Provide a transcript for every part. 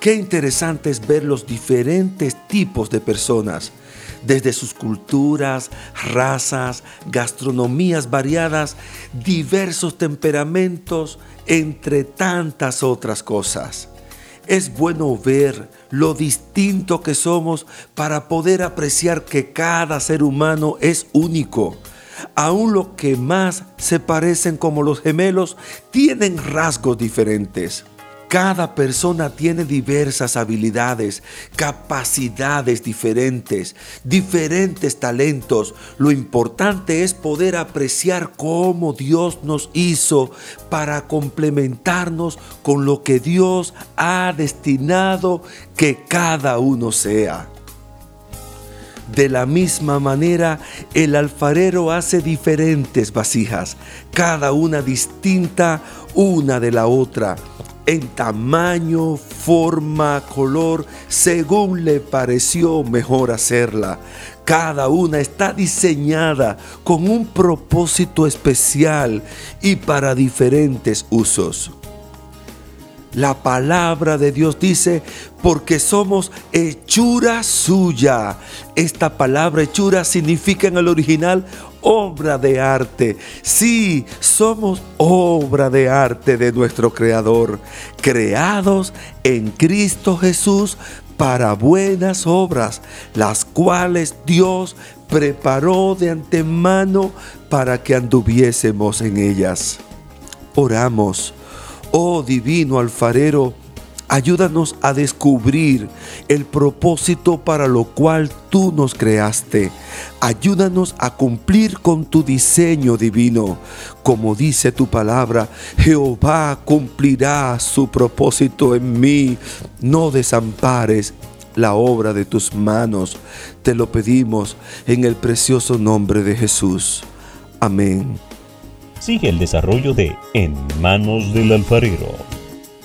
Qué interesante es ver los diferentes tipos de personas, desde sus culturas, razas, gastronomías variadas, diversos temperamentos, entre tantas otras cosas. Es bueno ver lo distinto que somos para poder apreciar que cada ser humano es único. Aún los que más se parecen como los gemelos tienen rasgos diferentes. Cada persona tiene diversas habilidades, capacidades diferentes, diferentes talentos. Lo importante es poder apreciar cómo Dios nos hizo para complementarnos con lo que Dios ha destinado que cada uno sea. De la misma manera, el alfarero hace diferentes vasijas, cada una distinta una de la otra en tamaño, forma, color, según le pareció mejor hacerla. Cada una está diseñada con un propósito especial y para diferentes usos. La palabra de Dios dice, porque somos hechura suya. Esta palabra hechura significa en el original obra de arte. Sí, somos obra de arte de nuestro Creador, creados en Cristo Jesús para buenas obras, las cuales Dios preparó de antemano para que anduviésemos en ellas. Oramos Oh divino alfarero, ayúdanos a descubrir el propósito para lo cual tú nos creaste. Ayúdanos a cumplir con tu diseño divino. Como dice tu palabra, Jehová cumplirá su propósito en mí. No desampares la obra de tus manos. Te lo pedimos en el precioso nombre de Jesús. Amén sigue el desarrollo de En manos del alfarero,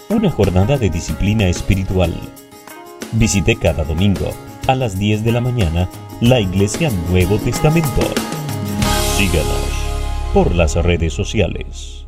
una jornada de disciplina espiritual. Visite cada domingo a las 10 de la mañana la Iglesia Nuevo Testamento. Síganos por las redes sociales.